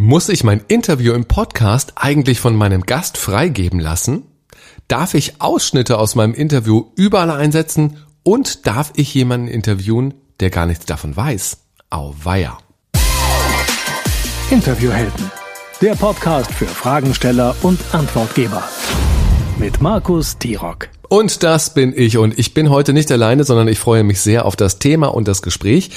Muss ich mein Interview im Podcast eigentlich von meinem Gast freigeben lassen? Darf ich Ausschnitte aus meinem Interview überall einsetzen? Und darf ich jemanden interviewen, der gar nichts davon weiß? Auweia. Interviewhelden. Der Podcast für Fragensteller und Antwortgeber. Mit Markus Tirock. Und das bin ich. Und ich bin heute nicht alleine, sondern ich freue mich sehr auf das Thema und das Gespräch.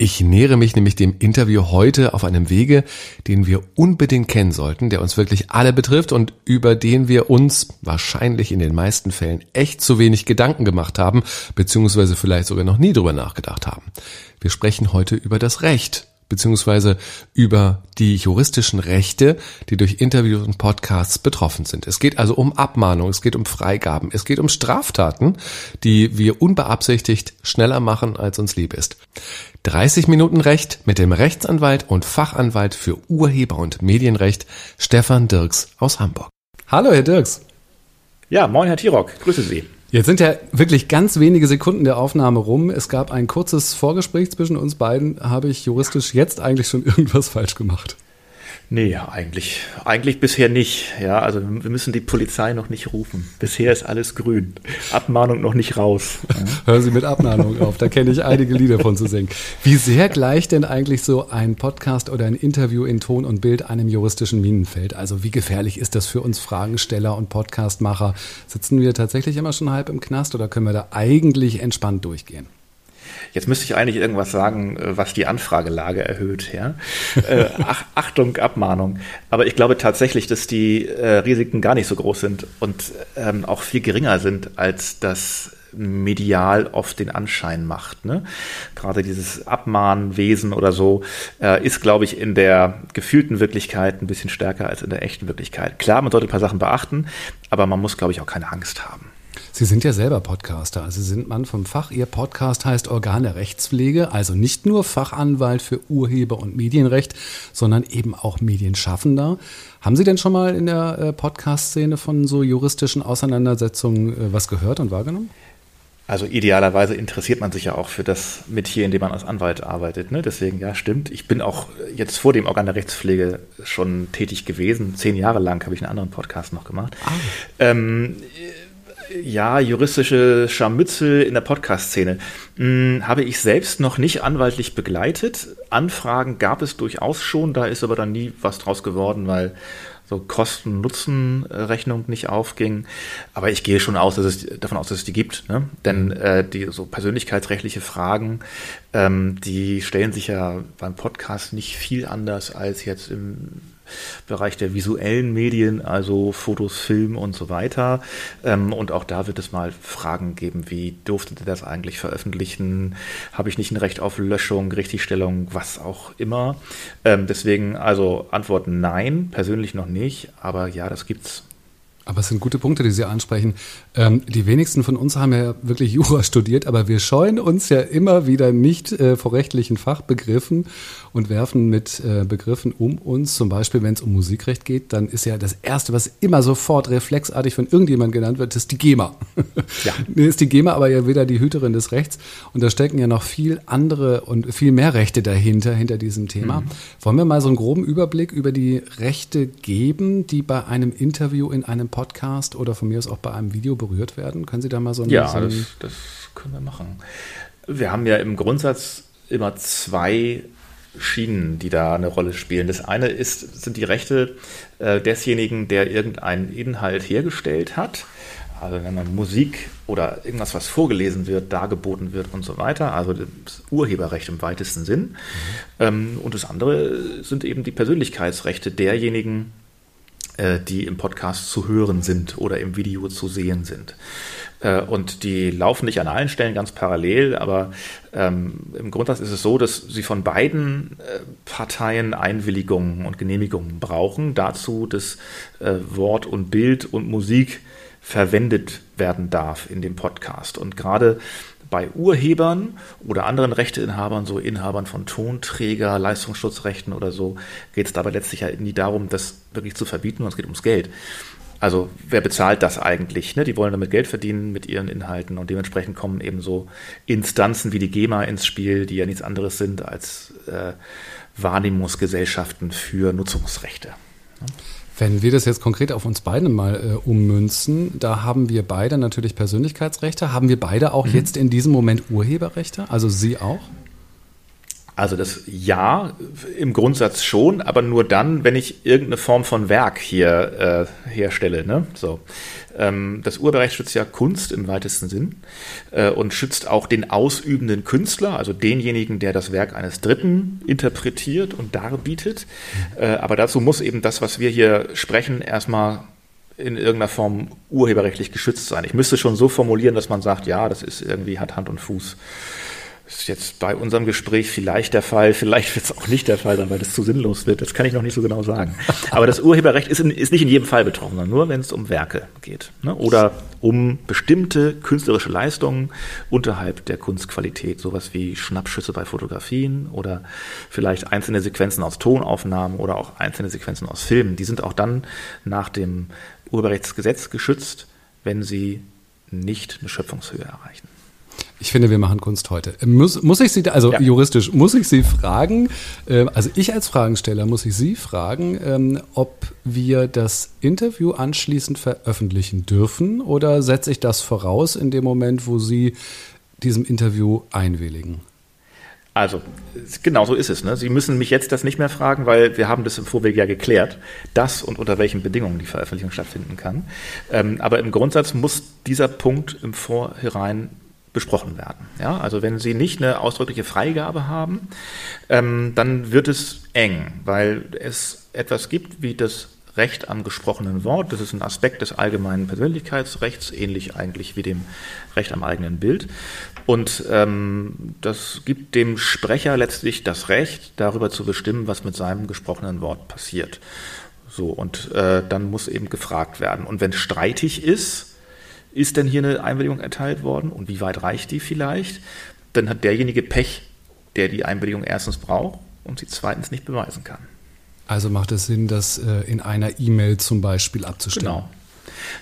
Ich nähere mich nämlich dem Interview heute auf einem Wege, den wir unbedingt kennen sollten, der uns wirklich alle betrifft und über den wir uns wahrscheinlich in den meisten Fällen echt zu wenig Gedanken gemacht haben, beziehungsweise vielleicht sogar noch nie drüber nachgedacht haben. Wir sprechen heute über das Recht beziehungsweise über die juristischen Rechte, die durch Interviews und Podcasts betroffen sind. Es geht also um Abmahnung, es geht um Freigaben, es geht um Straftaten, die wir unbeabsichtigt schneller machen, als uns lieb ist. 30 Minuten Recht mit dem Rechtsanwalt und Fachanwalt für Urheber- und Medienrecht Stefan Dirks aus Hamburg. Hallo, Herr Dirks. Ja, moin, Herr Tirock. Grüße Sie. Jetzt sind ja wirklich ganz wenige Sekunden der Aufnahme rum. Es gab ein kurzes Vorgespräch zwischen uns beiden. Habe ich juristisch jetzt eigentlich schon irgendwas falsch gemacht? Nee, eigentlich, eigentlich bisher nicht. Ja, also wir müssen die Polizei noch nicht rufen. Bisher ist alles grün. Abmahnung noch nicht raus. Hören Sie mit Abmahnung auf, da kenne ich einige Lieder von zu singen. Wie sehr gleicht denn eigentlich so ein Podcast oder ein Interview in Ton und Bild einem juristischen Minenfeld? Also wie gefährlich ist das für uns Fragensteller und Podcastmacher? Sitzen wir tatsächlich immer schon halb im Knast oder können wir da eigentlich entspannt durchgehen? Jetzt müsste ich eigentlich irgendwas sagen, äh, was die Anfragelage erhöht. Ja? äh, Ach, Achtung, Abmahnung. Aber ich glaube tatsächlich, dass die äh, Risiken gar nicht so groß sind und ähm, auch viel geringer sind, als das medial oft den Anschein macht. Ne? Gerade dieses Abmahnwesen oder so äh, ist, glaube ich, in der gefühlten Wirklichkeit ein bisschen stärker als in der echten Wirklichkeit. Klar, man sollte ein paar Sachen beachten, aber man muss, glaube ich, auch keine Angst haben. Sie sind ja selber Podcaster, also Sie sind Mann vom Fach. Ihr Podcast heißt Organ der Rechtspflege, also nicht nur Fachanwalt für Urheber- und Medienrecht, sondern eben auch Medienschaffender. Haben Sie denn schon mal in der äh, Podcast-Szene von so juristischen Auseinandersetzungen äh, was gehört und wahrgenommen? Also idealerweise interessiert man sich ja auch für das Metier, in dem man als Anwalt arbeitet. Ne? Deswegen, ja, stimmt. Ich bin auch jetzt vor dem Organ der Rechtspflege schon tätig gewesen. Zehn Jahre lang habe ich einen anderen Podcast noch gemacht. Ah. Ähm, ja, juristische Scharmützel in der Podcast-Szene hm, habe ich selbst noch nicht anwaltlich begleitet. Anfragen gab es durchaus schon, da ist aber dann nie was draus geworden, weil so Kosten-Nutzen-Rechnung nicht aufging. Aber ich gehe schon aus, dass es, davon aus, dass es die gibt. Ne? Denn äh, die so persönlichkeitsrechtliche Fragen, ähm, die stellen sich ja beim Podcast nicht viel anders als jetzt im Bereich der visuellen Medien, also Fotos, Film und so weiter. Ähm, und auch da wird es mal Fragen geben, wie durfte das eigentlich veröffentlichen? Habe ich nicht ein Recht auf Löschung, Richtigstellung, was auch immer? Ähm, deswegen also Antwort nein, persönlich noch nicht, aber ja, das gibt's. Aber es sind gute Punkte, die Sie ansprechen. Ähm, die wenigsten von uns haben ja wirklich Jura studiert, aber wir scheuen uns ja immer wieder nicht äh, vor rechtlichen Fachbegriffen und werfen mit äh, Begriffen um uns. Zum Beispiel, wenn es um Musikrecht geht, dann ist ja das Erste, was immer sofort reflexartig von irgendjemand genannt wird, ist die GEMA. Ja. ist die GEMA aber ja wieder die Hüterin des Rechts. Und da stecken ja noch viel andere und viel mehr Rechte dahinter, hinter diesem Thema. Mhm. Wollen wir mal so einen groben Überblick über die Rechte geben, die bei einem Interview in einem Podcast oder von mir aus auch bei einem Video berührt werden? Können Sie da mal so ein Ja, das, das können wir machen. Wir haben ja im Grundsatz immer zwei Schienen, die da eine Rolle spielen. Das eine ist, sind die Rechte äh, desjenigen, der irgendeinen Inhalt hergestellt hat. Also wenn man Musik oder irgendwas, was vorgelesen wird, dargeboten wird und so weiter. Also das Urheberrecht im weitesten Sinn. Mhm. Ähm, und das andere sind eben die Persönlichkeitsrechte derjenigen, die im Podcast zu hören sind oder im Video zu sehen sind. Äh, und die laufen nicht an allen Stellen ganz parallel, aber ähm, im Grundsatz ist es so, dass sie von beiden äh, Parteien Einwilligungen und Genehmigungen brauchen, dazu, dass äh, Wort und Bild und Musik verwendet werden darf in dem Podcast. Und gerade bei Urhebern oder anderen Rechteinhabern, so Inhabern von Tonträger, Leistungsschutzrechten oder so, geht es dabei letztlich ja nie darum, das wirklich zu verbieten, sondern es geht ums Geld. Also wer bezahlt das eigentlich? Ne? Die wollen damit Geld verdienen mit ihren Inhalten und dementsprechend kommen eben so Instanzen wie die GEMA ins Spiel, die ja nichts anderes sind als äh, Wahrnehmungsgesellschaften für Nutzungsrechte. Wenn wir das jetzt konkret auf uns beide mal äh, ummünzen, da haben wir beide natürlich Persönlichkeitsrechte. Haben wir beide auch mhm. jetzt in diesem Moment Urheberrechte? Also Sie auch? Also das Ja, im Grundsatz schon, aber nur dann, wenn ich irgendeine Form von Werk hier äh, herstelle. Ne? So. Ähm, das Urheberrecht schützt ja Kunst im weitesten Sinn äh, und schützt auch den ausübenden Künstler, also denjenigen, der das Werk eines Dritten interpretiert und darbietet. Äh, aber dazu muss eben das, was wir hier sprechen, erstmal in irgendeiner Form urheberrechtlich geschützt sein. Ich müsste schon so formulieren, dass man sagt, ja, das ist irgendwie hat Hand und Fuß ist jetzt bei unserem Gespräch vielleicht der Fall, vielleicht wird es auch nicht der Fall sein, weil das zu sinnlos wird. Das kann ich noch nicht so genau sagen. Aber das Urheberrecht ist, in, ist nicht in jedem Fall betroffen, sondern nur, wenn es um Werke geht. Ne? Oder um bestimmte künstlerische Leistungen unterhalb der Kunstqualität, sowas wie Schnappschüsse bei Fotografien oder vielleicht einzelne Sequenzen aus Tonaufnahmen oder auch einzelne Sequenzen aus Filmen. Die sind auch dann nach dem Urheberrechtsgesetz geschützt, wenn sie nicht eine Schöpfungshöhe erreichen. Ich finde, wir machen Kunst heute. Muss, muss ich Sie, also ja. juristisch, muss ich Sie fragen, äh, also ich als Fragensteller muss ich Sie fragen, ähm, ob wir das Interview anschließend veröffentlichen dürfen oder setze ich das voraus in dem Moment, wo Sie diesem Interview einwilligen? Also, genau so ist es. Ne? Sie müssen mich jetzt das nicht mehr fragen, weil wir haben das im Vorweg ja geklärt, dass und unter welchen Bedingungen die Veröffentlichung stattfinden kann. Ähm, aber im Grundsatz muss dieser Punkt im Vorhinein besprochen werden. Ja, also wenn Sie nicht eine ausdrückliche Freigabe haben, ähm, dann wird es eng, weil es etwas gibt wie das Recht am gesprochenen Wort. Das ist ein Aspekt des allgemeinen Persönlichkeitsrechts, ähnlich eigentlich wie dem Recht am eigenen Bild. Und ähm, das gibt dem Sprecher letztlich das Recht, darüber zu bestimmen, was mit seinem gesprochenen Wort passiert. So, und äh, dann muss eben gefragt werden. Und wenn streitig ist, ist denn hier eine Einwilligung erteilt worden und wie weit reicht die vielleicht? Dann hat derjenige Pech, der die Einwilligung erstens braucht und sie zweitens nicht beweisen kann. Also macht es Sinn, das äh, in einer E-Mail zum Beispiel abzustimmen? Genau.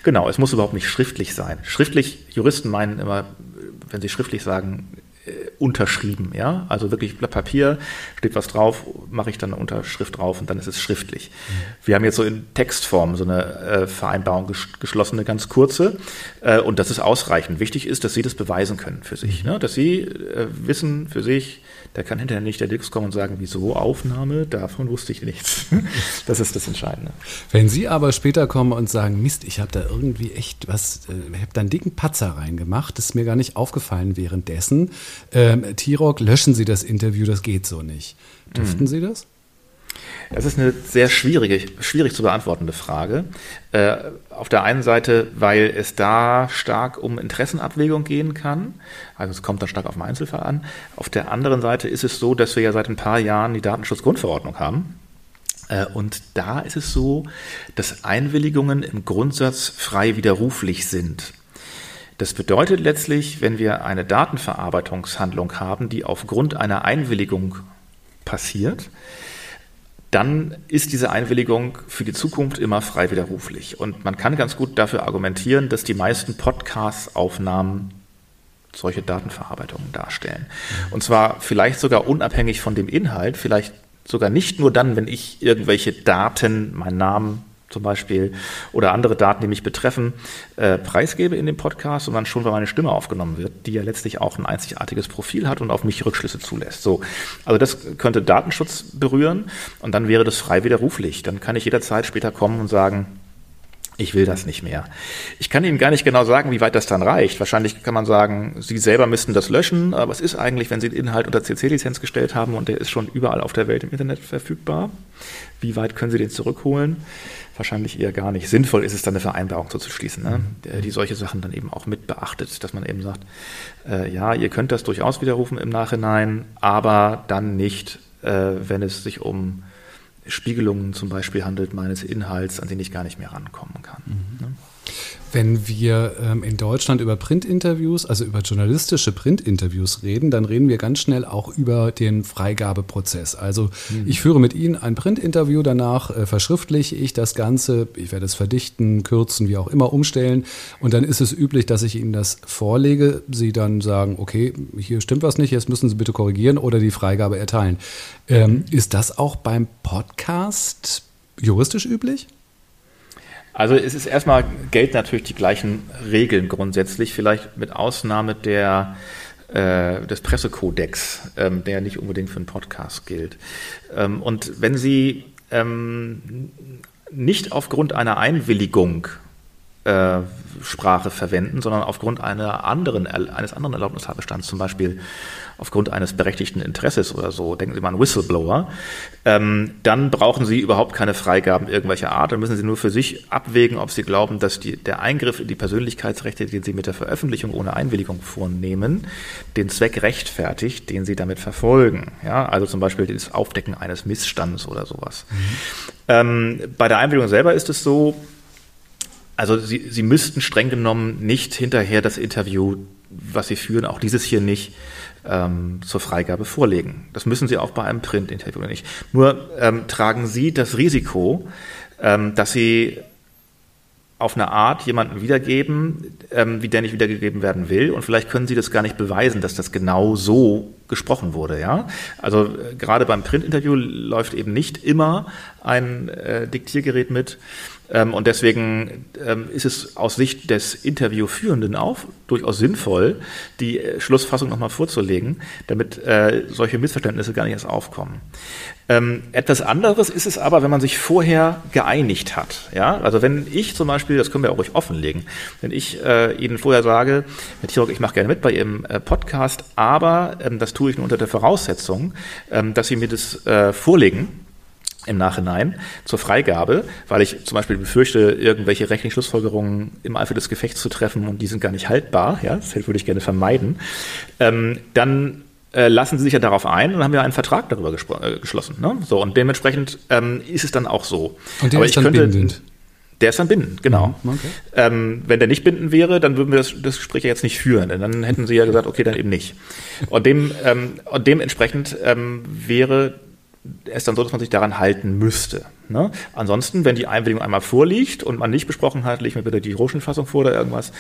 Genau, es muss überhaupt nicht schriftlich sein. Schriftlich, Juristen meinen immer, wenn sie schriftlich sagen, unterschrieben, ja, also wirklich Blatt Papier, steht was drauf, mache ich dann eine Unterschrift drauf und dann ist es schriftlich. Wir haben jetzt so in Textform so eine äh, Vereinbarung ges geschlossene, ganz kurze äh, und das ist ausreichend. Wichtig ist, dass Sie das beweisen können für sich, ne? dass Sie äh, wissen für sich, da kann hinterher nicht der Dix kommen und sagen, wieso Aufnahme, davon wusste ich nichts. das ist das Entscheidende. Wenn Sie aber später kommen und sagen, Mist, ich habe da irgendwie echt was, äh, ich habe da einen dicken Patzer reingemacht, das ist mir gar nicht aufgefallen währenddessen. Ähm, T-Rock, löschen Sie das Interview, das geht so nicht. Dürften mhm. Sie das? Das ist eine sehr schwierige, schwierig zu beantwortende Frage. Äh, auf der einen Seite, weil es da stark um Interessenabwägung gehen kann. Also es kommt dann stark auf den Einzelfall an. Auf der anderen Seite ist es so, dass wir ja seit ein paar Jahren die Datenschutzgrundverordnung haben. Äh, und da ist es so, dass Einwilligungen im Grundsatz frei widerruflich sind. Das bedeutet letztlich, wenn wir eine Datenverarbeitungshandlung haben, die aufgrund einer Einwilligung passiert, dann ist diese Einwilligung für die Zukunft immer frei widerruflich. Und man kann ganz gut dafür argumentieren, dass die meisten Podcast-Aufnahmen solche Datenverarbeitungen darstellen. Und zwar vielleicht sogar unabhängig von dem Inhalt, vielleicht sogar nicht nur dann, wenn ich irgendwelche Daten, meinen Namen, zum Beispiel oder andere Daten, die mich betreffen, äh, preisgebe in dem Podcast, sondern schon, weil meine Stimme aufgenommen wird, die ja letztlich auch ein einzigartiges Profil hat und auf mich Rückschlüsse zulässt. So, also das könnte Datenschutz berühren und dann wäre das frei widerruflich. Dann kann ich jederzeit später kommen und sagen, ich will das nicht mehr. Ich kann Ihnen gar nicht genau sagen, wie weit das dann reicht. Wahrscheinlich kann man sagen, Sie selber müssten das löschen, aber es ist eigentlich, wenn Sie den Inhalt unter CC-Lizenz gestellt haben und der ist schon überall auf der Welt im Internet verfügbar, wie weit können Sie den zurückholen? Wahrscheinlich eher gar nicht. Sinnvoll ist es dann, eine Vereinbarung so zu schließen, ne? Mhm. die solche Sachen dann eben auch mit beachtet, dass man eben sagt, äh, ja, ihr könnt das durchaus widerrufen im Nachhinein, aber dann nicht, äh, wenn es sich um Spiegelungen zum Beispiel handelt meines Inhalts, an den ich gar nicht mehr. Ne? Wenn wir ähm, in Deutschland über Printinterviews, also über journalistische Printinterviews reden, dann reden wir ganz schnell auch über den Freigabeprozess. Also mhm. ich führe mit Ihnen ein Printinterview, danach äh, verschriftliche ich das Ganze, ich werde es verdichten, kürzen, wie auch immer umstellen und dann ist es üblich, dass ich Ihnen das vorlege, Sie dann sagen, okay, hier stimmt was nicht, jetzt müssen Sie bitte korrigieren oder die Freigabe erteilen. Ähm, mhm. Ist das auch beim Podcast juristisch üblich? Also es ist erstmal, gelten natürlich die gleichen Regeln grundsätzlich, vielleicht mit Ausnahme der, äh, des Pressekodex, ähm, der nicht unbedingt für einen Podcast gilt. Ähm, und wenn Sie ähm, nicht aufgrund einer Einwilligung äh, Sprache verwenden, sondern aufgrund einer anderen, eines anderen Erlaubnistatbestands, zum Beispiel aufgrund eines berechtigten Interesses oder so, denken Sie mal an Whistleblower, ähm, dann brauchen Sie überhaupt keine Freigaben irgendwelcher Art. Dann müssen Sie nur für sich abwägen, ob Sie glauben, dass die, der Eingriff in die Persönlichkeitsrechte, den Sie mit der Veröffentlichung ohne Einwilligung vornehmen, den Zweck rechtfertigt, den Sie damit verfolgen. Ja, also zum Beispiel das Aufdecken eines Missstands oder sowas. Mhm. Ähm, bei der Einwilligung selber ist es so, also Sie, Sie müssten streng genommen nicht hinterher das Interview, was Sie führen, auch dieses hier nicht, ähm, zur Freigabe vorlegen. Das müssen Sie auch bei einem Print-Interview nicht. Nur ähm, tragen Sie das Risiko, ähm, dass Sie auf eine Art jemanden wiedergeben, ähm, wie der nicht wiedergegeben werden will. Und vielleicht können Sie das gar nicht beweisen, dass das genau so gesprochen wurde. Ja? Also äh, gerade beim Print-Interview läuft eben nicht immer ein äh, Diktiergerät mit. Ähm, und deswegen ähm, ist es aus Sicht des Interviewführenden auch durchaus sinnvoll, die äh, Schlussfassung nochmal vorzulegen, damit äh, solche Missverständnisse gar nicht erst aufkommen. Ähm, etwas anderes ist es aber, wenn man sich vorher geeinigt hat. Ja? Also wenn ich zum Beispiel, das können wir auch ruhig offenlegen, wenn ich äh, Ihnen vorher sage, Herr Tirok, ich mache gerne mit bei Ihrem Podcast, aber das tue ich nur unter der Voraussetzung, dass Sie mir das vorlegen, im Nachhinein zur Freigabe, weil ich zum Beispiel befürchte, irgendwelche rechtlichen Schlussfolgerungen im Eifer des Gefechts zu treffen und die sind gar nicht haltbar, ja, das würde ich gerne vermeiden, ähm, dann äh, lassen Sie sich ja darauf ein und haben ja einen Vertrag darüber äh, geschlossen. Ne? So, und dementsprechend ähm, ist es dann auch so. Und der Aber ist dann könnte, bindend? Der ist dann bindend, genau. Mhm, okay. Ähm, wenn der nicht bindend wäre, dann würden wir das, das Gespräch ja jetzt nicht führen. Denn dann hätten Sie ja gesagt, okay, dann eben nicht. Und, dem, ähm, und dementsprechend ähm, wäre es dann so, dass man sich daran halten müsste. Ne? Ansonsten, wenn die Einwilligung einmal vorliegt und man nicht besprochen hat, legt mir bitte die Rohschenfassung vor oder irgendwas,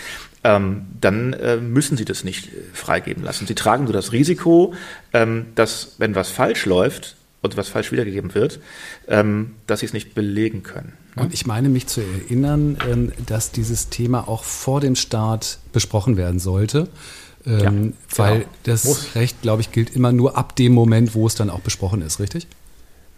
ähm, dann äh, müssen Sie das nicht äh, freigeben lassen. Sie tragen nur das Risiko, ähm, dass, wenn was falsch läuft und was falsch wiedergegeben wird, ähm, dass Sie es nicht belegen können. Ne? Und ich meine mich zu erinnern, ähm, dass dieses Thema auch vor dem Start besprochen werden sollte. Ähm, ja, weil genau. das Muss. Recht, glaube ich, gilt immer nur ab dem Moment, wo es dann auch besprochen ist, richtig?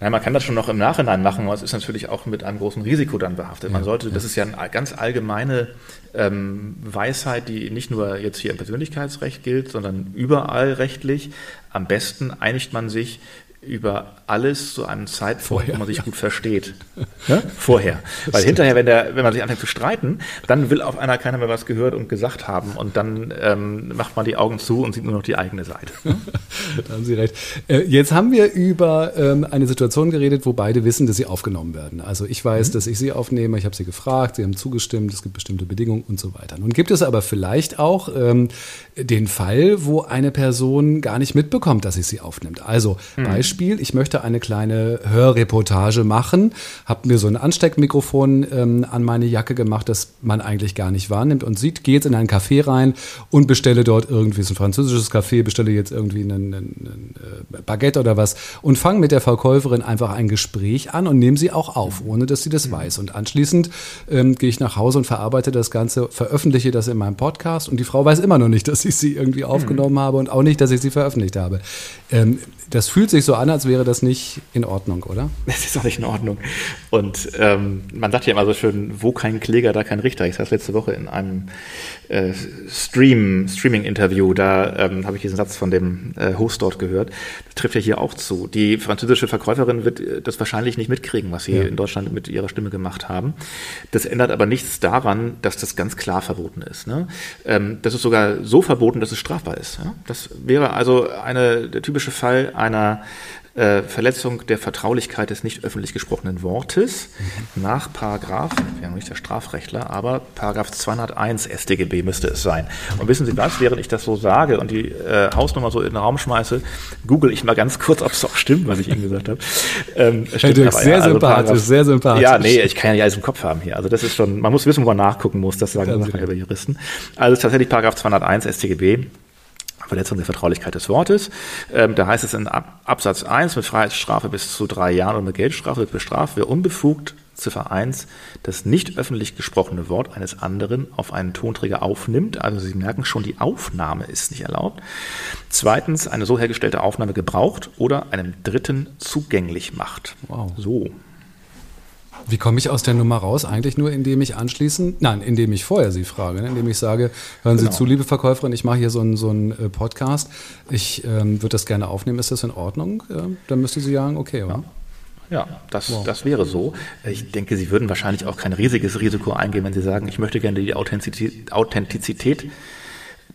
Nein, man kann das schon noch im Nachhinein machen, aber es ist natürlich auch mit einem großen Risiko dann behaftet. Man sollte, das ist ja eine ganz allgemeine ähm, Weisheit, die nicht nur jetzt hier im Persönlichkeitsrecht gilt, sondern überall rechtlich. Am besten einigt man sich über alles zu einem Zeitpunkt, Vorher, wo man sich ja. gut versteht. Ja? Vorher. Weil hinterher, wenn, der, wenn man sich anfängt zu streiten, dann will auf einer keiner mehr was gehört und gesagt haben und dann ähm, macht man die Augen zu und sieht nur noch die eigene Seite. da haben Sie recht. Äh, jetzt haben wir über ähm, eine Situation geredet, wo beide wissen, dass sie aufgenommen werden. Also ich weiß, mhm. dass ich sie aufnehme, ich habe sie gefragt, sie haben zugestimmt, es gibt bestimmte Bedingungen und so weiter. Nun gibt es aber vielleicht auch ähm, den Fall, wo eine Person gar nicht mitbekommt, dass ich sie aufnimmt. Also mhm. Beispiel, ich möchte eine kleine Hörreportage machen, habe mir so ein Ansteckmikrofon ähm, an meine Jacke gemacht, das man eigentlich gar nicht wahrnimmt und sieht, gehe jetzt in ein Café rein und bestelle dort irgendwie, so ein französisches Café, bestelle jetzt irgendwie einen, einen, einen äh, Baguette oder was und fange mit der Verkäuferin einfach ein Gespräch an und nehme sie auch auf, ohne dass sie das mhm. weiß. Und anschließend ähm, gehe ich nach Hause und verarbeite das Ganze, veröffentliche das in meinem Podcast und die Frau weiß immer noch nicht, dass ich sie irgendwie mhm. aufgenommen habe und auch nicht, dass ich sie veröffentlicht habe. Ähm, das fühlt sich so an, als wäre das nicht in Ordnung, oder? Es ist auch nicht in Ordnung. Und ähm, man sagt ja immer so schön, wo kein Kläger, da kein Richter. Ich saß letzte Woche in einem äh, Stream, Streaming-Interview, da ähm, habe ich diesen Satz von dem äh, Host dort gehört. Das trifft ja hier auch zu. Die französische Verkäuferin wird äh, das wahrscheinlich nicht mitkriegen, was sie ja. in Deutschland mit ihrer Stimme gemacht haben. Das ändert aber nichts daran, dass das ganz klar verboten ist. Ne? Ähm, das ist sogar so verboten, dass es strafbar ist. Ja? Das wäre also eine, der typische Fall einer äh, Verletzung der Vertraulichkeit des nicht öffentlich gesprochenen Wortes nach Paragraph, wir haben nicht der Strafrechtler, aber Paragraph 201 StGB müsste es sein. Und wissen Sie was, während ich das so sage und die äh, Hausnummer so in den Raum schmeiße, google ich mal ganz kurz, ob es auch stimmt, was ich Ihnen gesagt habe. Ähm, stimmt, aber, sehr ja, also sympathisch, sehr sympathisch. Ja, nee, ich kann ja nicht alles im Kopf haben hier. Also das ist schon, man muss wissen, wo man nachgucken muss, das sagen wir über Juristen. Also tatsächlich Paragraph 201 StGB Verletzung der Vertraulichkeit des Wortes. Ähm, da heißt es in Absatz 1 mit Freiheitsstrafe bis zu drei Jahren und mit Geldstrafe wird bestraft, wer unbefugt Ziffer 1 das nicht öffentlich gesprochene Wort eines anderen auf einen Tonträger aufnimmt. Also Sie merken schon, die Aufnahme ist nicht erlaubt. Zweitens, eine so hergestellte Aufnahme gebraucht oder einem Dritten zugänglich macht. Wow. So. Wie komme ich aus der Nummer raus? Eigentlich nur, indem ich anschließend, nein, indem ich vorher Sie frage, ne? indem ich sage, hören Sie genau. zu, liebe Verkäuferin, ich mache hier so einen so äh, Podcast, ich ähm, würde das gerne aufnehmen, ist das in Ordnung? Ja, dann müsste sie sagen, okay, oder? Ja. Ja, das, wow. das wäre so. Ich denke, Sie würden wahrscheinlich auch kein riesiges Risiko eingehen, wenn Sie sagen, ich möchte gerne die Authentizität, Authentizität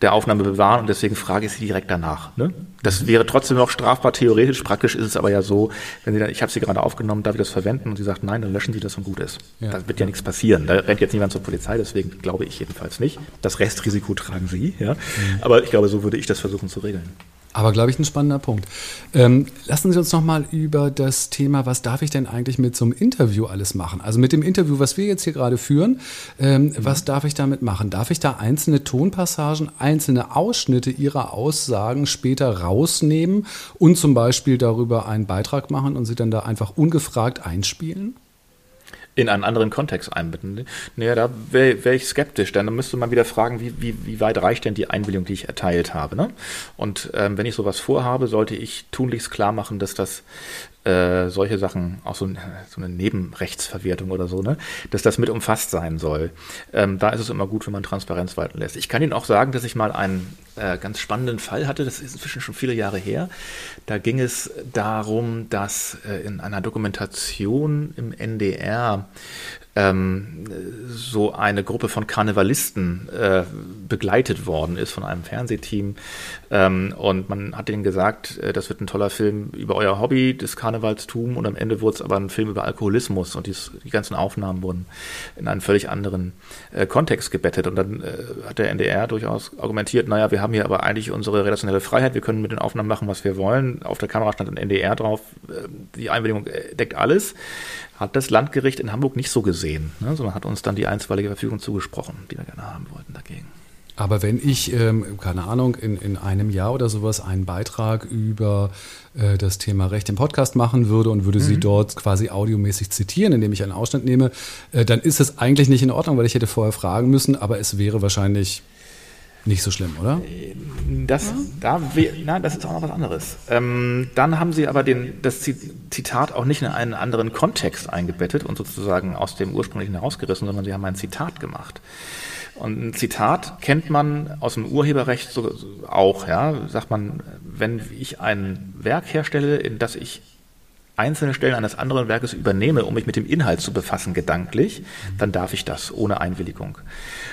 der Aufnahme bewahren und deswegen frage ich Sie direkt danach. Ne? Das wäre trotzdem noch strafbar theoretisch, praktisch ist es aber ja so, wenn Sie dann, ich habe Sie gerade aufgenommen, darf ich das verwenden? Und Sie sagt, nein, dann löschen Sie das und gut ist. Ja. Da wird ja nichts passieren. Da rennt jetzt niemand zur Polizei, deswegen glaube ich jedenfalls nicht. Das Restrisiko tragen Sie, ja. Mhm. Aber ich glaube, so würde ich das versuchen zu regeln. Aber glaube ich ein spannender Punkt. Ähm, lassen Sie uns noch mal über das Thema, was darf ich denn eigentlich mit so einem Interview alles machen? Also mit dem Interview, was wir jetzt hier gerade führen, ähm, mhm. was darf ich damit machen? Darf ich da einzelne Tonpassagen, einzelne Ausschnitte Ihrer Aussagen später rausnehmen und zum Beispiel darüber einen Beitrag machen und sie dann da einfach ungefragt einspielen? In einen anderen Kontext einbinden. Naja, da wäre wär ich skeptisch, denn dann müsste man wieder fragen, wie, wie, wie weit reicht denn die Einwilligung, die ich erteilt habe. Ne? Und ähm, wenn ich sowas vorhabe, sollte ich tunlichst klar machen, dass das äh, solche Sachen, auch so, so, eine Nebenrechtsverwertung oder so, ne, dass das mit umfasst sein soll. Ähm, da ist es immer gut, wenn man Transparenz walten lässt. Ich kann Ihnen auch sagen, dass ich mal einen äh, ganz spannenden Fall hatte, das ist inzwischen schon viele Jahre her. Da ging es darum, dass äh, in einer Dokumentation im NDR ähm, so eine Gruppe von Karnevalisten äh, begleitet worden ist von einem Fernsehteam. Ähm, und man hat denen gesagt, äh, das wird ein toller Film über euer Hobby, das Karnevalstum. Und am Ende wurde es aber ein Film über Alkoholismus. Und dies, die ganzen Aufnahmen wurden in einen völlig anderen äh, Kontext gebettet. Und dann äh, hat der NDR durchaus argumentiert, naja, wir haben hier aber eigentlich unsere redaktionelle Freiheit, wir können mit den Aufnahmen machen, was wir wollen. Auf der Kamera stand ein NDR drauf, äh, die Einwilligung äh, deckt alles hat das Landgericht in Hamburg nicht so gesehen, ne, sondern hat uns dann die einstweilige Verfügung zugesprochen, die wir gerne haben wollten dagegen. Aber wenn ich, ähm, keine Ahnung, in, in einem Jahr oder sowas einen Beitrag über äh, das Thema Recht im Podcast machen würde und würde mhm. sie dort quasi audiomäßig zitieren, indem ich einen Ausschnitt nehme, äh, dann ist es eigentlich nicht in Ordnung, weil ich hätte vorher fragen müssen, aber es wäre wahrscheinlich nicht so schlimm, oder? Das, ja. da, na, das ist auch noch was anderes. Ähm, dann haben sie aber den, das Zitat auch nicht in einen anderen Kontext eingebettet und sozusagen aus dem ursprünglichen herausgerissen, sondern sie haben ein Zitat gemacht. Und ein Zitat kennt man aus dem Urheberrecht so, auch, ja. Sagt man, wenn ich ein Werk herstelle, in das ich einzelne Stellen eines anderen Werkes übernehme, um mich mit dem Inhalt zu befassen, gedanklich, dann darf ich das ohne Einwilligung.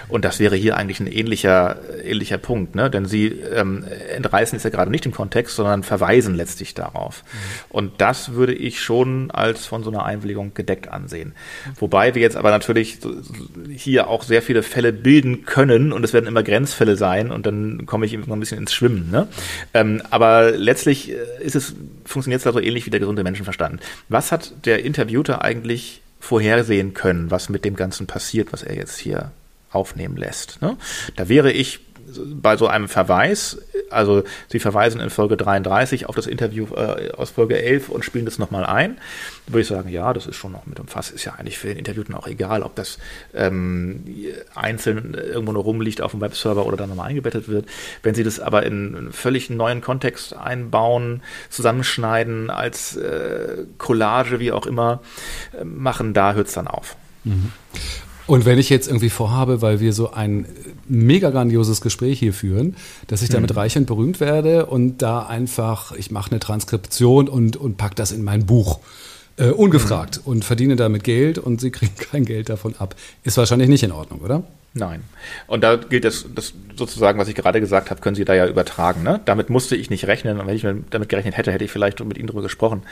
Und das wäre hier eigentlich ein ähnlicher, ähnlicher Punkt, ne? denn Sie ähm, entreißen es ja gerade nicht im Kontext, sondern verweisen letztlich darauf. Mhm. Und das würde ich schon als von so einer Einwilligung gedeckt ansehen. Wobei wir jetzt aber natürlich hier auch sehr viele Fälle bilden können und es werden immer Grenzfälle sein und dann komme ich immer ein bisschen ins Schwimmen. Ne? Ähm, aber letztlich äh, ist es, funktioniert es da so ähnlich wie der gesunde Menschenverstand. Was hat der Interviewter eigentlich vorhersehen können, was mit dem Ganzen passiert, was er jetzt hier aufnehmen lässt. Ne? Da wäre ich bei so einem Verweis, also Sie verweisen in Folge 33 auf das Interview äh, aus Folge 11 und spielen das nochmal ein, würde ich sagen, ja, das ist schon noch mit umfasst. Ist ja eigentlich für den Interviewten auch egal, ob das ähm, einzeln irgendwo nur rumliegt auf dem Webserver oder dann nochmal eingebettet wird. Wenn Sie das aber in einen völlig neuen Kontext einbauen, zusammenschneiden, als äh, Collage, wie auch immer, äh, machen, da hört es dann auf. Mhm. Und wenn ich jetzt irgendwie vorhabe, weil wir so ein mega grandioses Gespräch hier führen, dass ich damit mhm. reich und berühmt werde und da einfach, ich mache eine Transkription und, und pack das in mein Buch. Äh, ungefragt mhm. und verdiene damit Geld und sie kriegen kein Geld davon ab. Ist wahrscheinlich nicht in Ordnung, oder? Nein. Und da gilt das, das sozusagen, was ich gerade gesagt habe, können Sie da ja übertragen. Ne? Damit musste ich nicht rechnen. Und wenn ich damit gerechnet hätte, hätte ich vielleicht mit Ihnen darüber gesprochen,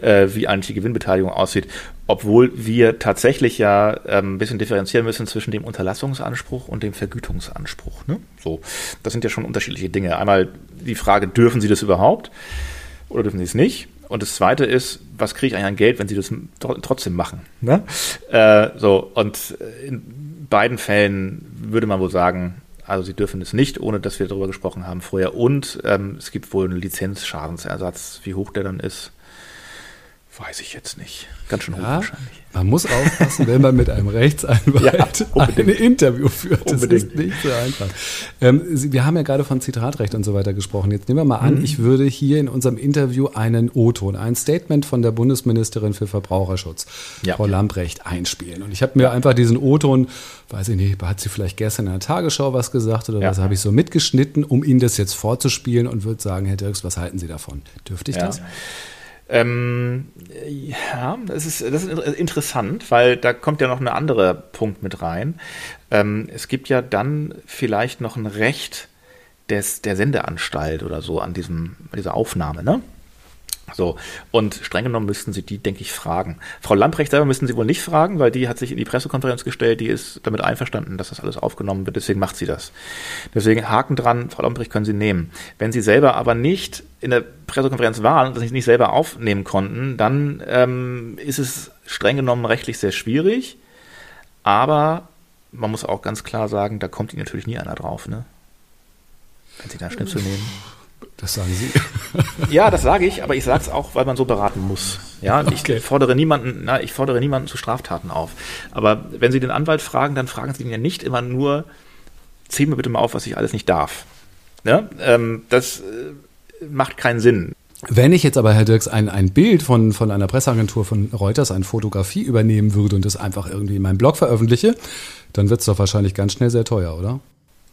äh, wie eigentlich die Gewinnbeteiligung aussieht. Obwohl wir tatsächlich ja ähm, ein bisschen differenzieren müssen zwischen dem Unterlassungsanspruch und dem Vergütungsanspruch. Ne? So, das sind ja schon unterschiedliche Dinge. Einmal die Frage, dürfen Sie das überhaupt oder dürfen Sie es nicht? Und das Zweite ist, was kriege ich eigentlich an Geld, wenn Sie das trotzdem machen? Ne? Äh, so, und in beiden Fällen würde man wohl sagen, also sie dürfen es nicht, ohne dass wir darüber gesprochen haben vorher. Und ähm, es gibt wohl einen Lizenzschadensersatz. Wie hoch der dann ist, weiß ich jetzt nicht. Ganz schön hoch ja, wahrscheinlich. Man muss aufpassen, wenn man mit einem Rechtsanwalt ja, ein Interview führt. Das unbedingt. ist nicht so einfach. Ähm, wir haben ja gerade von Zitratrecht und so weiter gesprochen. Jetzt nehmen wir mal an, mhm. ich würde hier in unserem Interview einen O-Ton, ein Statement von der Bundesministerin für Verbraucherschutz, ja. Frau Lamprecht, einspielen. Und ich habe mir einfach diesen O-Ton, weiß ich nicht, hat sie vielleicht gestern in der Tagesschau was gesagt oder was, habe ich so mitgeschnitten, um Ihnen das jetzt vorzuspielen und würde sagen, Herr Dirks, was halten Sie davon? Dürfte ich das? Ähm, ja, das ist, das ist interessant, weil da kommt ja noch ein anderer Punkt mit rein. Ähm, es gibt ja dann vielleicht noch ein Recht des, der Sendeanstalt oder so an diesem, dieser Aufnahme, ne? So, und streng genommen müssten Sie die, denke ich, fragen. Frau Lamprecht selber müssen Sie wohl nicht fragen, weil die hat sich in die Pressekonferenz gestellt, die ist damit einverstanden, dass das alles aufgenommen wird, deswegen macht sie das. Deswegen Haken dran, Frau Lamprecht können Sie nehmen. Wenn Sie selber aber nicht in der Pressekonferenz waren und sich nicht selber aufnehmen konnten, dann ähm, ist es streng genommen rechtlich sehr schwierig, aber man muss auch ganz klar sagen, da kommt Ihnen natürlich nie einer drauf, ne? Wenn Sie da Schnipsel nehmen. Das sagen Sie. ja, das sage ich, aber ich sage es auch, weil man so beraten muss. Ja, okay. ich fordere niemanden, na, ich fordere niemanden zu Straftaten auf. Aber wenn Sie den Anwalt fragen, dann fragen Sie ihn ja nicht immer nur, zähl mir bitte mal auf, was ich alles nicht darf. Ja, ähm, das äh, macht keinen Sinn. Wenn ich jetzt aber, Herr Dirks, ein, ein Bild von, von einer Presseagentur von Reuters, eine Fotografie übernehmen würde und das einfach irgendwie in meinem Blog veröffentliche, dann wird es doch wahrscheinlich ganz schnell sehr teuer, oder?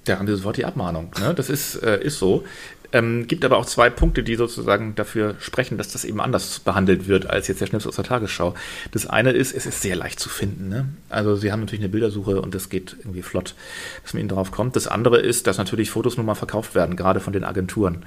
Da haben wir sofort die Abmahnung. Ne? Das ist, äh, ist so. Ähm, gibt aber auch zwei Punkte, die sozusagen dafür sprechen, dass das eben anders behandelt wird als jetzt der Schnips aus der Tagesschau. Das eine ist, es ist sehr leicht zu finden. Ne? Also Sie haben natürlich eine Bildersuche und das geht irgendwie flott, dass man Ihnen darauf kommt. Das andere ist, dass natürlich Fotos nun mal verkauft werden, gerade von den Agenturen.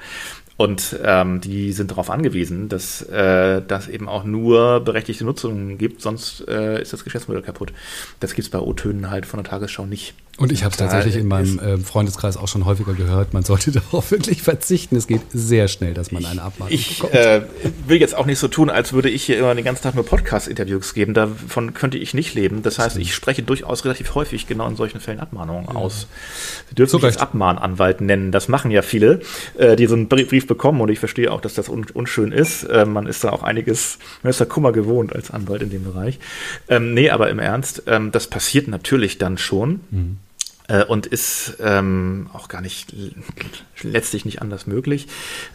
Und ähm, die sind darauf angewiesen, dass äh, das eben auch nur berechtigte Nutzungen gibt, sonst äh, ist das Geschäftsmodell kaputt. Das gibt es bei O-Tönen halt von der Tagesschau nicht. Und ich habe es tatsächlich in meinem äh, Freundeskreis auch schon häufiger gehört, man sollte darauf wirklich verzichten. Es geht sehr schnell, dass man eine Abmahnung ich, bekommt. Ich äh, will jetzt auch nicht so tun, als würde ich hier immer den ganzen Tag nur Podcast-Interviews geben. Davon könnte ich nicht leben. Das heißt, ich spreche durchaus relativ häufig genau in solchen Fällen Abmahnungen ja. aus. Sie dürfen mich als Abmahnanwalt nennen. Das machen ja viele, äh, die so einen Brief bekommen. Und ich verstehe auch, dass das un unschön ist. Äh, man ist da auch einiges, man ist da Kummer gewohnt als Anwalt in dem Bereich. Ähm, nee, aber im Ernst, ähm, das passiert natürlich dann schon. Mhm äh, und ist ähm, auch gar nicht letztlich nicht anders möglich.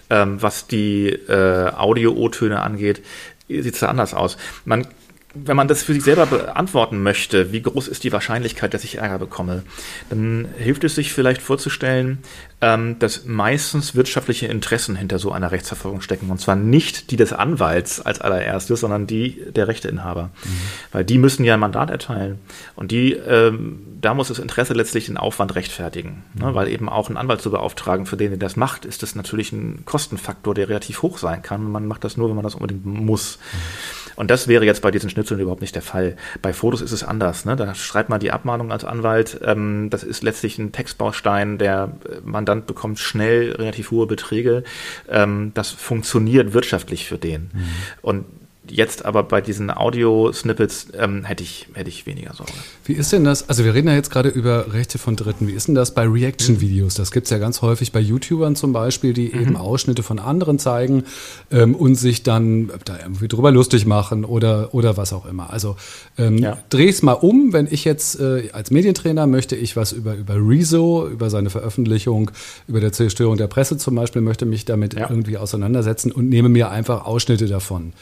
Ähm, was die äh, Audio-O-Töne angeht, sieht es da anders aus. Man wenn man das für sich selber beantworten möchte, wie groß ist die Wahrscheinlichkeit, dass ich Ärger bekomme, dann hilft es sich vielleicht vorzustellen, ähm, dass meistens wirtschaftliche Interessen hinter so einer Rechtsverfolgung stecken. Und zwar nicht die des Anwalts als allererstes, sondern die der Rechteinhaber. Mhm. Weil die müssen ja ein Mandat erteilen. Und die, ähm, da muss das Interesse letztlich den Aufwand rechtfertigen. Ne? Mhm. Ne? Weil eben auch einen Anwalt zu beauftragen, für den der das macht, ist das natürlich ein Kostenfaktor, der relativ hoch sein kann. Man macht das nur, wenn man das unbedingt muss. Mhm. Und das wäre jetzt bei diesen Schnitzeln überhaupt nicht der Fall. Bei Fotos ist es anders. Ne? Da schreibt man die Abmahnung als Anwalt. Ähm, das ist letztlich ein Textbaustein. Der Mandant bekommt schnell relativ hohe Beträge. Ähm, das funktioniert wirtschaftlich für den. Mhm. Und Jetzt aber bei diesen Audio-Snippets ähm, hätte, ich, hätte ich weniger Sorge. Wie ist denn das? Also wir reden ja jetzt gerade über Rechte von Dritten. Wie ist denn das bei Reaction-Videos? Das gibt es ja ganz häufig bei YouTubern zum Beispiel, die mhm. eben Ausschnitte von anderen zeigen ähm, und sich dann da irgendwie drüber lustig machen oder, oder was auch immer. Also ähm, ja. dreh es mal um, wenn ich jetzt äh, als Medientrainer möchte ich was über, über Rezo, über seine Veröffentlichung, über der Zerstörung der Presse zum Beispiel, möchte mich damit ja. irgendwie auseinandersetzen und nehme mir einfach Ausschnitte davon.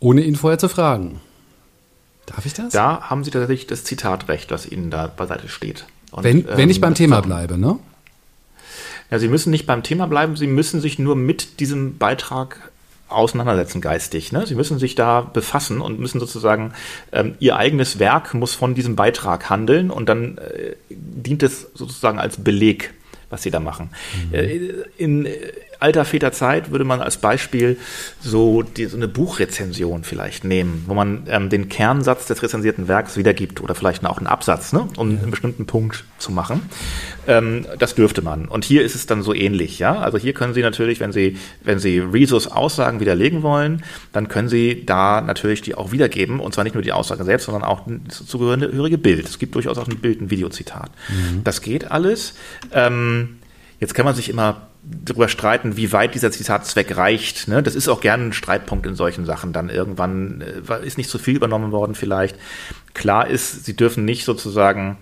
Ohne ihn vorher zu fragen. Darf ich das? Da haben Sie tatsächlich das Zitatrecht, was Ihnen da beiseite steht. Und, wenn, wenn ähm, ich beim Thema bleibe, ne? Ja, Sie müssen nicht beim Thema bleiben, Sie müssen sich nur mit diesem Beitrag auseinandersetzen geistig. Ne? Sie müssen sich da befassen und müssen sozusagen, ähm, ihr eigenes Werk muss von diesem Beitrag handeln und dann äh, dient es sozusagen als Beleg, was sie da machen. Mhm. Äh, in alter Väter Zeit würde man als Beispiel so, die, so eine Buchrezension vielleicht nehmen, wo man ähm, den Kernsatz des rezensierten Werks wiedergibt oder vielleicht auch einen Absatz, ne, um ja. einen bestimmten Punkt zu machen. Ähm, das dürfte man. Und hier ist es dann so ähnlich, ja. Also hier können Sie natürlich, wenn Sie, wenn Sie Rezos Aussagen widerlegen wollen, dann können Sie da natürlich die auch wiedergeben und zwar nicht nur die Aussage selbst, sondern auch das zugehörige Bild. Es gibt durchaus auch ein Bild, ein Videozitat. Mhm. Das geht alles. Ähm, jetzt kann man sich immer darüber streiten, wie weit dieser Zitatzweck reicht. Ne? Das ist auch gerne ein Streitpunkt in solchen Sachen. Dann irgendwann äh, ist nicht zu viel übernommen worden vielleicht. Klar ist, sie dürfen nicht sozusagen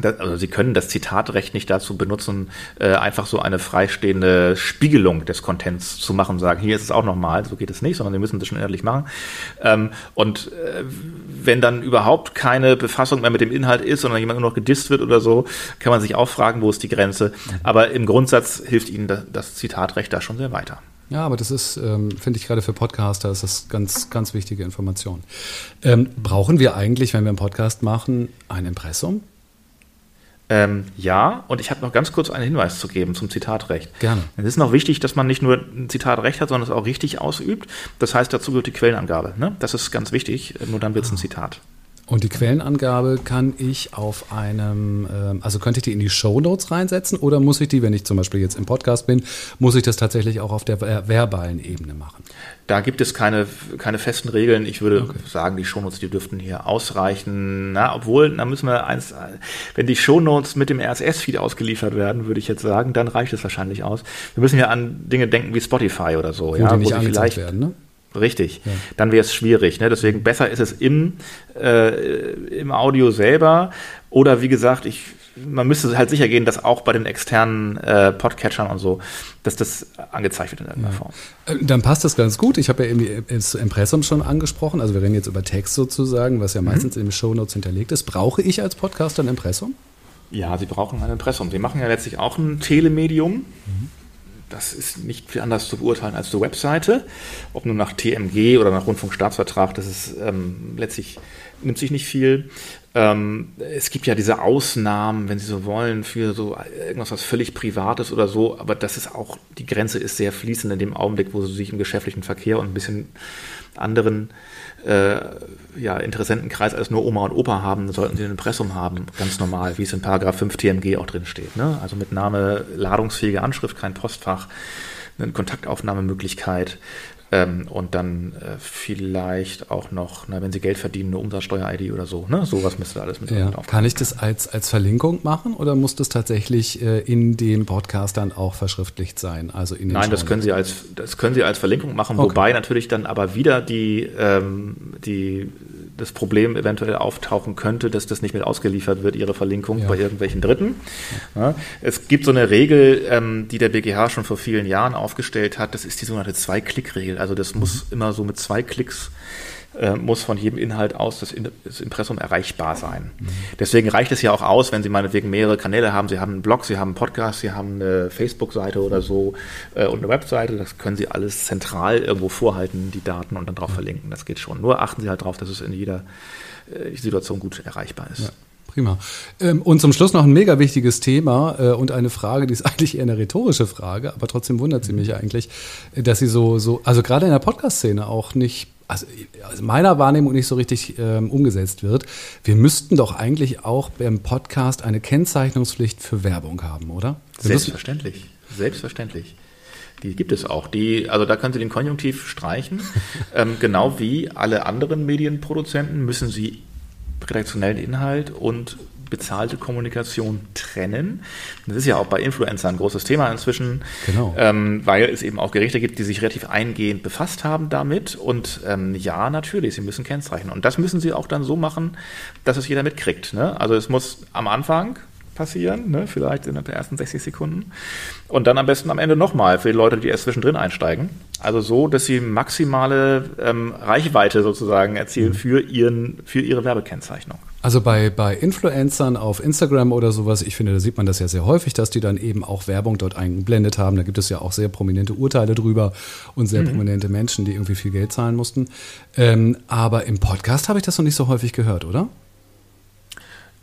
das, also Sie können das Zitatrecht nicht dazu benutzen, äh, einfach so eine freistehende Spiegelung des Contents zu machen, sagen, hier ist es auch nochmal, so geht es nicht, sondern Sie müssen das schon ehrlich machen. Ähm, und äh, wenn dann überhaupt keine Befassung mehr mit dem Inhalt ist, sondern jemand nur noch gedisst wird oder so, kann man sich auch fragen, wo ist die Grenze. Aber im Grundsatz hilft Ihnen das, das Zitatrecht da schon sehr weiter. Ja, aber das ist, ähm, finde ich gerade für Podcaster, ist das ganz, ganz wichtige Information. Ähm, brauchen wir eigentlich, wenn wir einen Podcast machen, ein Impressum? Ähm, ja, und ich habe noch ganz kurz einen Hinweis zu geben zum Zitatrecht. Gerne. Es ist noch wichtig, dass man nicht nur ein Zitatrecht hat, sondern es auch richtig ausübt. Das heißt, dazu gehört die Quellenangabe. Ne? Das ist ganz wichtig, nur dann wird es ein Zitat. Und die Quellenangabe kann ich auf einem, ähm, also könnte ich die in die Show Notes reinsetzen oder muss ich die, wenn ich zum Beispiel jetzt im Podcast bin, muss ich das tatsächlich auch auf der verbalen Ebene machen? Da gibt es keine, keine festen Regeln. Ich würde okay. sagen, die Shownotes, die dürften hier ausreichen. Na, obwohl, da müssen wir eins, wenn die Shownotes mit dem RSS-Feed ausgeliefert werden, würde ich jetzt sagen, dann reicht es wahrscheinlich aus. Wir müssen ja an Dinge denken wie Spotify oder so, wo ja, die nicht wo sie vielleicht werden, ne? Richtig. Ja. Dann wäre es schwierig. Ne? Deswegen besser ist es im, äh, im Audio selber. Oder wie gesagt, ich, man müsste halt sicher gehen, dass auch bei den externen äh, Podcatchern und so, dass das angezeigt wird in irgendeiner ja. Form. Äh, dann passt das ganz gut. Ich habe ja eben das Impressum schon angesprochen. Also wir reden jetzt über Text sozusagen, was ja mhm. meistens in den Shownotes hinterlegt ist. Brauche ich als Podcaster ein Impressum? Ja, Sie brauchen ein Impressum. Sie machen ja letztlich auch ein Telemedium. Mhm das ist nicht viel anders zu beurteilen als die Webseite. Ob nun nach TMG oder nach Rundfunkstaatsvertrag, das ist ähm, letztlich nimmt sich nicht viel. Ähm, es gibt ja diese Ausnahmen, wenn Sie so wollen, für so irgendwas, was völlig Privates oder so, aber das ist auch, die Grenze ist sehr fließend in dem Augenblick, wo Sie sich im geschäftlichen Verkehr und ein bisschen anderen äh, ja, Interessentenkreis als nur Oma und Opa haben, sollten sie ein Impressum haben, ganz normal, wie es in Paragraph 5 TMG auch drin steht. Ne? Also mit Name, ladungsfähige Anschrift, kein Postfach, eine Kontaktaufnahmemöglichkeit, ähm, und dann äh, vielleicht auch noch, na, wenn Sie Geld verdienen, eine Umsatzsteuer-ID oder so. Ne? Sowas müsste alles mit ja. Kann ich das als, als Verlinkung machen oder muss das tatsächlich äh, in dem Podcast dann auch verschriftlicht sein? Also in Nein, das können, Sie als, das können Sie als Verlinkung machen, okay. wobei natürlich dann aber wieder die, ähm, die das Problem eventuell auftauchen könnte, dass das nicht mit ausgeliefert wird, ihre Verlinkung ja. bei irgendwelchen Dritten. Ja, es gibt so eine Regel, ähm, die der BGH schon vor vielen Jahren aufgestellt hat, das ist die sogenannte Zwei-Klick-Regel. Also das mhm. muss immer so mit zwei Klicks äh, muss von jedem Inhalt aus das, das Impressum erreichbar sein. Mhm. Deswegen reicht es ja auch aus, wenn Sie meinetwegen mehrere Kanäle haben. Sie haben einen Blog, Sie haben einen Podcast, Sie haben eine Facebook-Seite oder so äh, und eine Webseite. Das können Sie alles zentral irgendwo vorhalten, die Daten und dann drauf verlinken. Das geht schon. Nur achten Sie halt darauf, dass es in jeder äh, Situation gut erreichbar ist. Ja. Prima. Ähm, und zum Schluss noch ein mega wichtiges Thema äh, und eine Frage, die ist eigentlich eher eine rhetorische Frage, aber trotzdem wundert sie mich eigentlich, dass sie so, so, also gerade in der Podcast-Szene auch nicht also aus meiner Wahrnehmung nicht so richtig ähm, umgesetzt wird. Wir müssten doch eigentlich auch beim Podcast eine Kennzeichnungspflicht für Werbung haben, oder? Wir Selbstverständlich. Selbstverständlich. Die gibt es auch. Die, also da können Sie den Konjunktiv streichen. ähm, genau wie alle anderen Medienproduzenten müssen Sie redaktionellen Inhalt und bezahlte Kommunikation trennen. Das ist ja auch bei Influencern ein großes Thema inzwischen, genau. ähm, weil es eben auch Gerichte gibt, die sich relativ eingehend befasst haben damit. Und ähm, ja, natürlich, sie müssen kennzeichnen. Und das müssen sie auch dann so machen, dass es jeder mitkriegt. Ne? Also es muss am Anfang passieren, ne? vielleicht in den ersten 60 Sekunden. Und dann am besten am Ende nochmal für die Leute, die erst zwischendrin einsteigen. Also so, dass sie maximale ähm, Reichweite sozusagen erzielen mhm. für, ihren, für ihre Werbekennzeichnung. Also bei, bei Influencern auf Instagram oder sowas, ich finde, da sieht man das ja sehr häufig, dass die dann eben auch Werbung dort eingeblendet haben. Da gibt es ja auch sehr prominente Urteile drüber und sehr mhm. prominente Menschen, die irgendwie viel Geld zahlen mussten. Ähm, aber im Podcast habe ich das noch nicht so häufig gehört, oder?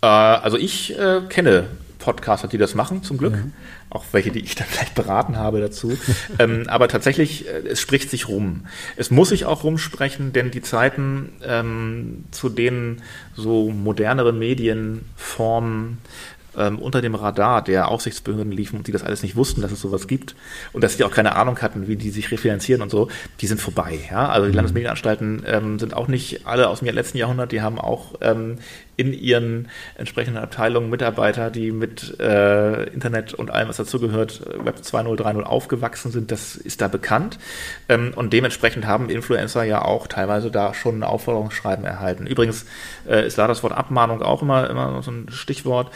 Äh, also ich äh, kenne Podcaster, die das machen, zum Glück. Ja. Auch welche, die ich dann vielleicht beraten habe dazu. ähm, aber tatsächlich, äh, es spricht sich rum. Es muss sich auch rumsprechen, denn die Zeiten, ähm, zu denen so modernere Medienformen ähm, unter dem Radar der Aufsichtsbehörden liefen und die das alles nicht wussten, dass es sowas gibt und dass die auch keine Ahnung hatten, wie die sich refinanzieren und so, die sind vorbei. Ja? Also die mhm. Landesmedienanstalten ähm, sind auch nicht alle aus dem letzten Jahrhundert, die haben auch ähm, in ihren entsprechenden Abteilungen Mitarbeiter, die mit äh, Internet und allem, was dazugehört, Web 2.0, 3.0 aufgewachsen sind. Das ist da bekannt. Ähm, und dementsprechend haben Influencer ja auch teilweise da schon ein Aufforderungsschreiben erhalten. Übrigens äh, ist da das Wort Abmahnung auch immer, immer so ein Stichwort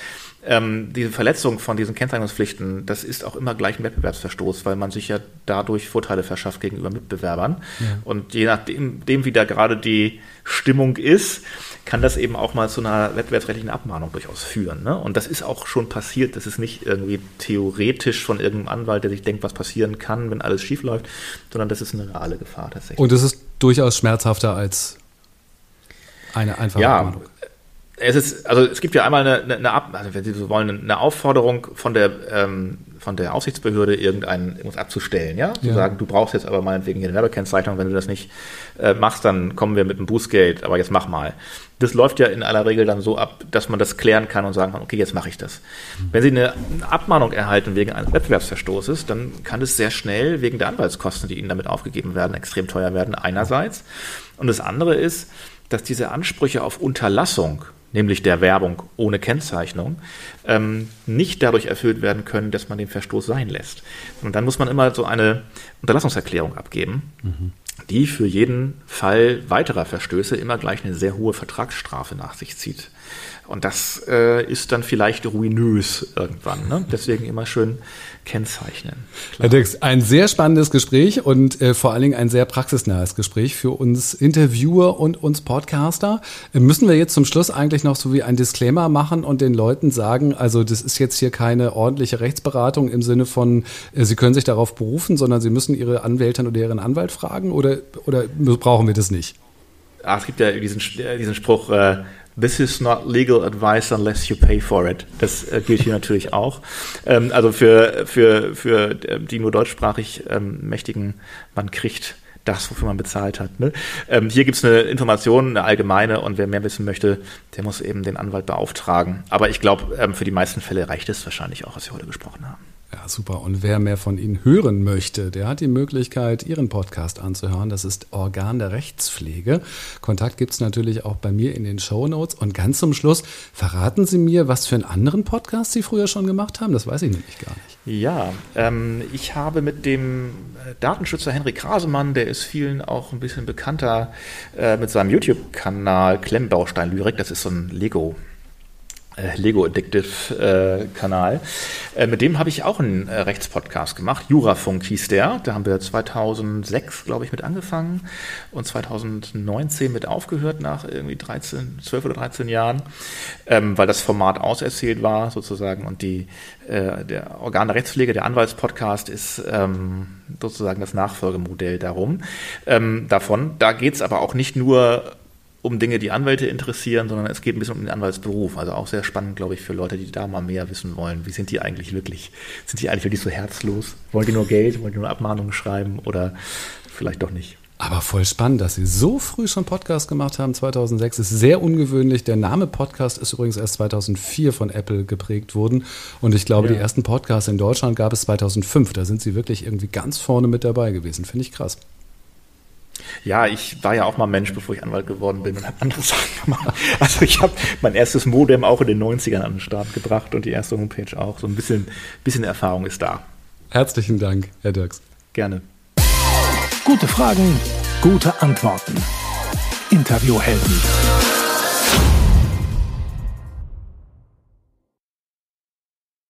ähm, diese Verletzung von diesen Kennzeichnungspflichten, das ist auch immer gleich ein Wettbewerbsverstoß, weil man sich ja dadurch Vorteile verschafft gegenüber Mitbewerbern. Ja. Und je nachdem, dem, wie da gerade die Stimmung ist, kann das eben auch mal zu einer wettbewerbsrechtlichen Abmahnung durchaus führen. Ne? Und das ist auch schon passiert. Das ist nicht irgendwie theoretisch von irgendeinem Anwalt, der sich denkt, was passieren kann, wenn alles schief läuft, sondern das ist eine reale Gefahr tatsächlich. Und es ist durchaus schmerzhafter als eine einfache ja, Abmahnung es ist, also es gibt ja einmal eine, eine, eine Ab, also wenn Sie so wollen, eine Aufforderung von der, ähm, von der Aufsichtsbehörde, irgendein, irgendwas abzustellen, ja? Zu ja. sagen, du brauchst jetzt aber meinetwegen hier eine Werbekennzeichnung, wenn du das nicht äh, machst, dann kommen wir mit einem Bußgeld, aber jetzt mach mal. Das läuft ja in aller Regel dann so ab, dass man das klären kann und sagen kann, okay, jetzt mache ich das. Mhm. Wenn Sie eine Abmahnung erhalten wegen eines Wettbewerbsverstoßes, dann kann es sehr schnell wegen der Anwaltskosten, die Ihnen damit aufgegeben werden, extrem teuer werden, einerseits. Und das andere ist, dass diese Ansprüche auf Unterlassung nämlich der Werbung ohne Kennzeichnung, ähm, nicht dadurch erfüllt werden können, dass man den Verstoß sein lässt. Und dann muss man immer so eine Unterlassungserklärung abgeben, mhm. die für jeden Fall weiterer Verstöße immer gleich eine sehr hohe Vertragsstrafe nach sich zieht. Und das äh, ist dann vielleicht ruinös irgendwann. Ne? Deswegen immer schön kennzeichnen. Klar. Herr Dix, ein sehr spannendes Gespräch und äh, vor allen Dingen ein sehr praxisnahes Gespräch für uns Interviewer und uns Podcaster. Äh, müssen wir jetzt zum Schluss eigentlich noch so wie ein Disclaimer machen und den Leuten sagen, also das ist jetzt hier keine ordentliche Rechtsberatung im Sinne von, äh, Sie können sich darauf berufen, sondern Sie müssen Ihre Anwältin oder Ihren Anwalt fragen oder, oder brauchen wir das nicht? Ach, es gibt ja diesen, äh, diesen Spruch, äh, This is not legal advice unless you pay for it. Das äh, gilt hier natürlich auch. Ähm, also für, für, für die nur deutschsprachig ähm, Mächtigen, man kriegt das, wofür man bezahlt hat. Ne? Ähm, hier gibt es eine Information, eine allgemeine, und wer mehr wissen möchte, der muss eben den Anwalt beauftragen. Aber ich glaube, ähm, für die meisten Fälle reicht es wahrscheinlich auch, was wir heute gesprochen haben. Ja, super. Und wer mehr von Ihnen hören möchte, der hat die Möglichkeit, Ihren Podcast anzuhören. Das ist Organ der Rechtspflege. Kontakt gibt es natürlich auch bei mir in den Show Notes. Und ganz zum Schluss, verraten Sie mir, was für einen anderen Podcast Sie früher schon gemacht haben? Das weiß ich nämlich gar nicht. Ja, ähm, ich habe mit dem äh, Datenschützer Henrik Krasemann, der ist vielen auch ein bisschen bekannter, äh, mit seinem YouTube-Kanal Klemmbaustein Lyrik, das ist so ein Lego- Lego Addictive äh, Kanal. Äh, mit dem habe ich auch einen äh, Rechtspodcast gemacht. Jurafunk hieß der. Da haben wir 2006, glaube ich, mit angefangen und 2019 mit aufgehört nach irgendwie 13, 12 oder 13 Jahren, ähm, weil das Format auserzählt war sozusagen und die äh, der Organ der Rechtspflege, der Anwaltspodcast ist ähm, sozusagen das Nachfolgemodell darum. Ähm, davon. Da geht es aber auch nicht nur um Dinge, die Anwälte interessieren, sondern es geht ein bisschen um den Anwaltsberuf. Also auch sehr spannend, glaube ich, für Leute, die da mal mehr wissen wollen. Wie sind die eigentlich wirklich? Sind die eigentlich wirklich so herzlos? Wollen die nur Geld? Wollen die nur Abmahnungen schreiben? Oder vielleicht doch nicht? Aber voll spannend, dass Sie so früh schon Podcast gemacht haben, 2006. Ist sehr ungewöhnlich. Der Name Podcast ist übrigens erst 2004 von Apple geprägt worden. Und ich glaube, ja. die ersten Podcasts in Deutschland gab es 2005. Da sind Sie wirklich irgendwie ganz vorne mit dabei gewesen. Finde ich krass. Ja, ich war ja auch mal Mensch, bevor ich Anwalt geworden bin und habe andere Sachen gemacht. Also ich habe mein erstes Modem auch in den 90ern an den Start gebracht und die erste Homepage auch. So ein bisschen, bisschen Erfahrung ist da. Herzlichen Dank, Herr Dirks. Gerne. Gute Fragen, gute Antworten. Interviewhelden.